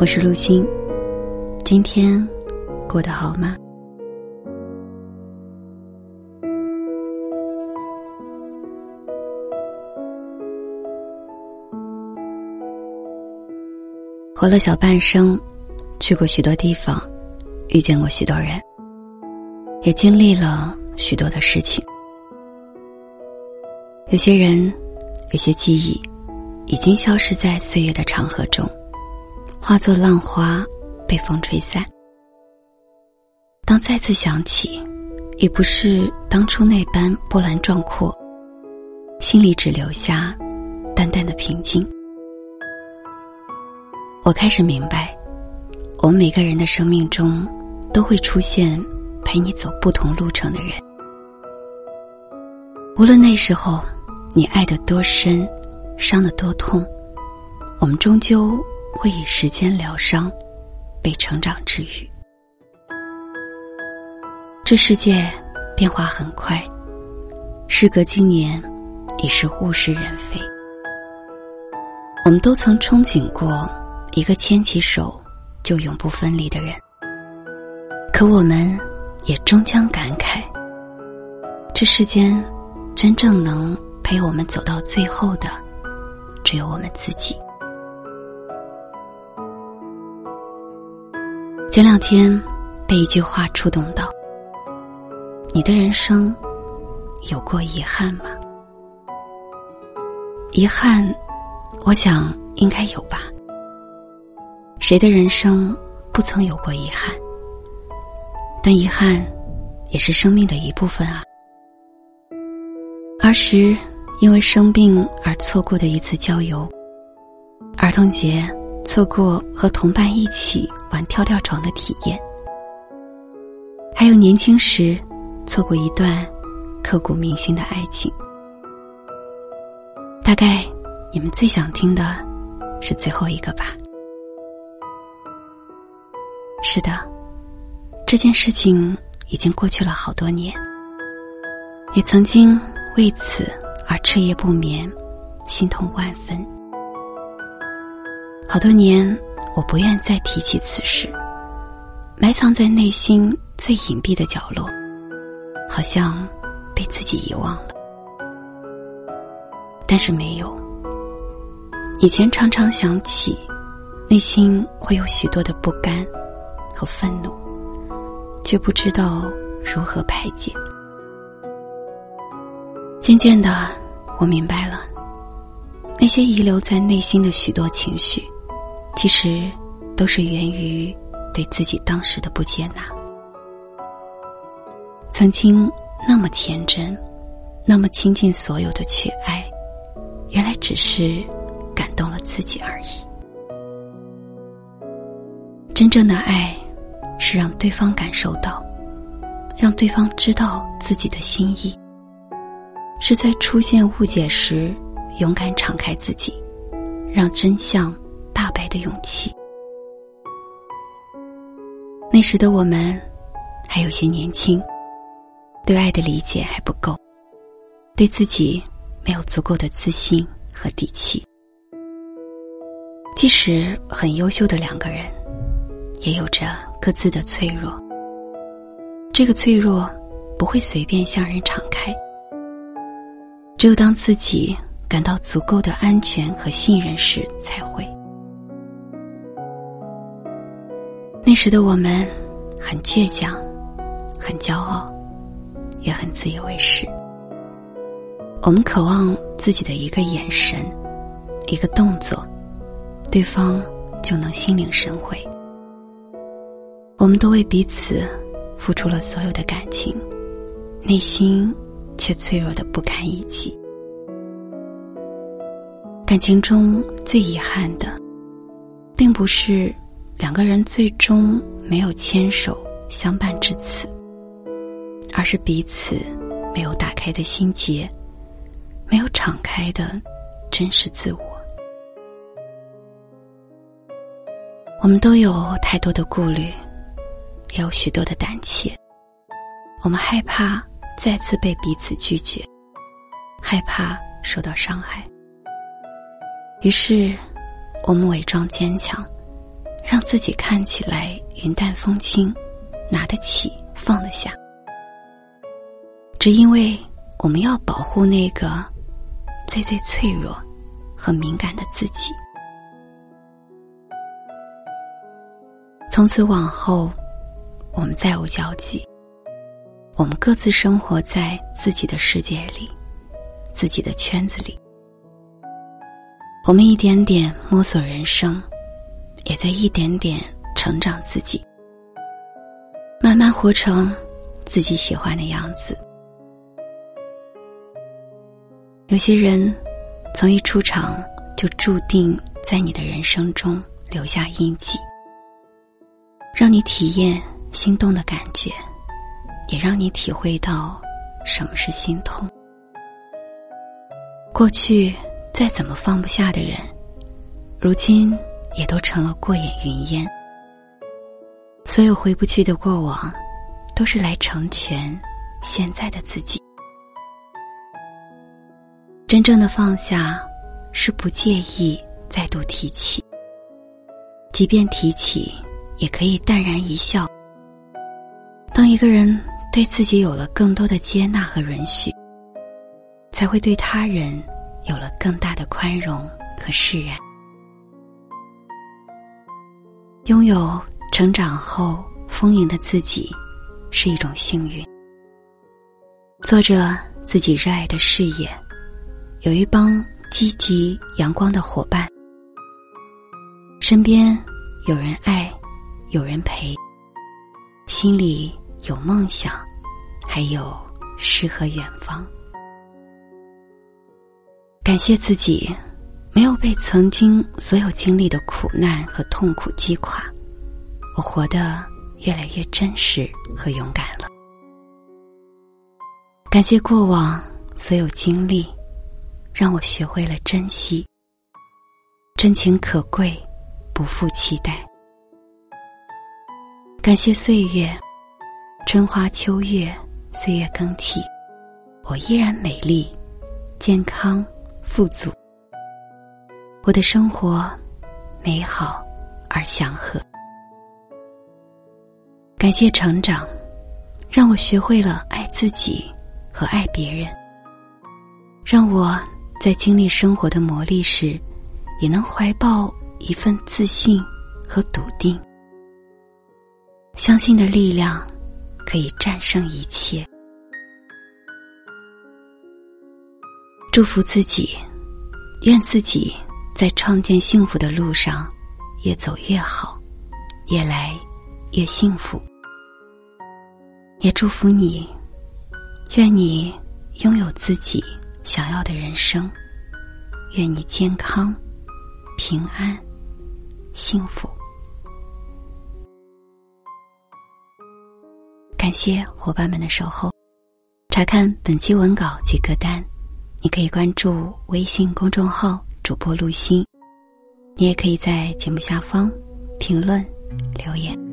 我是陆欣，今天过得好吗？活了小半生，去过许多地方，遇见过许多人，也经历了许多的事情。有些人，有些记忆，已经消失在岁月的长河中。化作浪花，被风吹散。当再次想起，已不是当初那般波澜壮阔，心里只留下淡淡的平静。我开始明白，我们每个人的生命中，都会出现陪你走不同路程的人。无论那时候你爱得多深，伤得多痛，我们终究。会以时间疗伤，被成长治愈。这世界变化很快，时隔今年，已是物是人非。我们都曾憧憬过一个牵起手就永不分离的人，可我们也终将感慨，这世间真正能陪我们走到最后的，只有我们自己。前两天被一句话触动到：“你的人生有过遗憾吗？”遗憾，我想应该有吧。谁的人生不曾有过遗憾？但遗憾也是生命的一部分啊。儿时因为生病而错过的一次郊游，儿童节。错过和同伴一起玩跳跳床的体验，还有年轻时错过一段刻骨铭心的爱情。大概你们最想听的是最后一个吧？是的，这件事情已经过去了好多年，也曾经为此而彻夜不眠，心痛万分。好多年，我不愿再提起此事，埋藏在内心最隐蔽的角落，好像被自己遗忘了。但是没有，以前常常想起，内心会有许多的不甘和愤怒，却不知道如何排解。渐渐的，我明白了，那些遗留在内心的许多情绪。其实，都是源于对自己当时的不接纳。曾经那么天真，那么倾尽所有的去爱，原来只是感动了自己而已。真正的爱，是让对方感受到，让对方知道自己的心意，是在出现误解时勇敢敞开自己，让真相。的勇气。那时的我们还有些年轻，对爱的理解还不够，对自己没有足够的自信和底气。即使很优秀的两个人，也有着各自的脆弱。这个脆弱不会随便向人敞开，只有当自己感到足够的安全和信任时，才会。那时的我们，很倔强，很骄傲，也很自以为是。我们渴望自己的一个眼神，一个动作，对方就能心领神会。我们都为彼此付出了所有的感情，内心却脆弱的不堪一击。感情中最遗憾的，并不是。两个人最终没有牵手相伴至此，而是彼此没有打开的心结，没有敞开的真实自我。我们都有太多的顾虑，也有许多的胆怯。我们害怕再次被彼此拒绝，害怕受到伤害，于是我们伪装坚强。让自己看起来云淡风轻，拿得起放得下。只因为我们要保护那个最最脆弱和敏感的自己。从此往后，我们再无交集。我们各自生活在自己的世界里，自己的圈子里。我们一点点摸索人生，也在一点点成长自己，慢慢活成自己喜欢的样子。有些人从一出场就注定在你的人生中留下印记，让你体验心动的感觉。也让你体会到什么是心痛。过去再怎么放不下的人，如今也都成了过眼云烟。所有回不去的过往，都是来成全现在的自己。真正的放下，是不介意再度提起，即便提起，也可以淡然一笑。当一个人。对自己有了更多的接纳和允许，才会对他人有了更大的宽容和释然。拥有成长后丰盈的自己，是一种幸运。做着自己热爱的事业，有一帮积极阳光的伙伴，身边有人爱，有人陪，心里。有梦想，还有诗和远方。感谢自己，没有被曾经所有经历的苦难和痛苦击垮，我活得越来越真实和勇敢了。感谢过往所有经历，让我学会了珍惜。真情可贵，不负期待。感谢岁月。春花秋月，岁月更替，我依然美丽、健康、富足。我的生活美好而祥和。感谢成长，让我学会了爱自己和爱别人，让我在经历生活的磨砺时，也能怀抱一份自信和笃定。相信的力量。可以战胜一切。祝福自己，愿自己在创建幸福的路上越走越好，越来越幸福。也祝福你，愿你拥有自己想要的人生，愿你健康、平安、幸福。感谢伙伴们的守候。查看本期文稿及歌单，你可以关注微信公众号“主播陆心”，你也可以在节目下方评论留言。